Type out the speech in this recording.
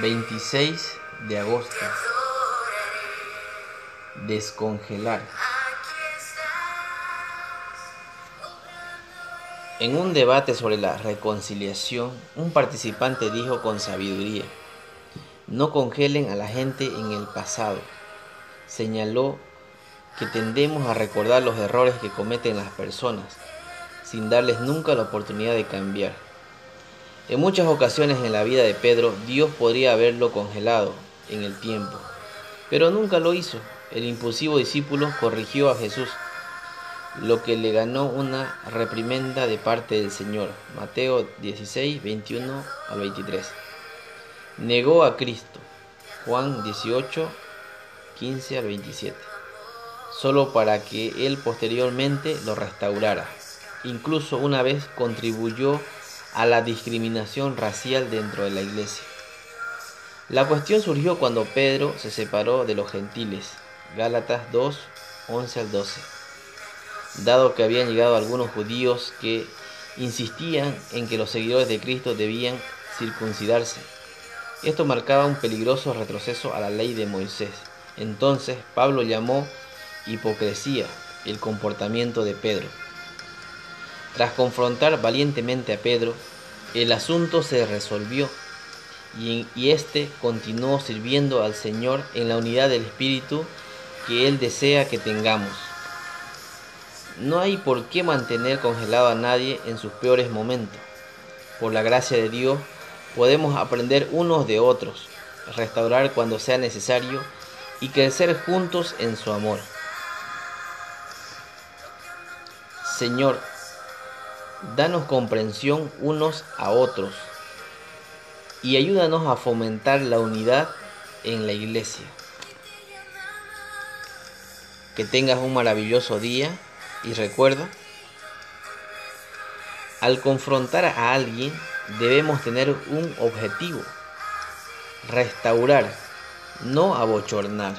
26 de agosto. Descongelar. En un debate sobre la reconciliación, un participante dijo con sabiduría, no congelen a la gente en el pasado. Señaló que tendemos a recordar los errores que cometen las personas, sin darles nunca la oportunidad de cambiar. En muchas ocasiones en la vida de Pedro, Dios podría haberlo congelado en el tiempo, pero nunca lo hizo. El impulsivo discípulo corrigió a Jesús, lo que le ganó una reprimenda de parte del Señor. Mateo 16, 21 al 23. Negó a Cristo. Juan 18, 15 al 27. Solo para que él posteriormente lo restaurara. Incluso una vez contribuyó a la discriminación racial dentro de la iglesia. La cuestión surgió cuando Pedro se separó de los gentiles, Gálatas 2, 11 al 12, dado que habían llegado algunos judíos que insistían en que los seguidores de Cristo debían circuncidarse. Esto marcaba un peligroso retroceso a la ley de Moisés. Entonces Pablo llamó hipocresía el comportamiento de Pedro. Tras confrontar valientemente a Pedro, el asunto se resolvió y, éste continuó sirviendo al Señor en la unidad del Espíritu que Él desea que tengamos. No hay por qué mantener congelado a nadie en sus peores momentos. Por la gracia de Dios podemos aprender unos de otros, restaurar cuando sea necesario y crecer juntos en su amor. Señor, danos comprensión unos a otros y ayúdanos a fomentar la unidad en la iglesia. Que tengas un maravilloso día y recuerda, al confrontar a alguien debemos tener un objetivo, restaurar, no abochornar.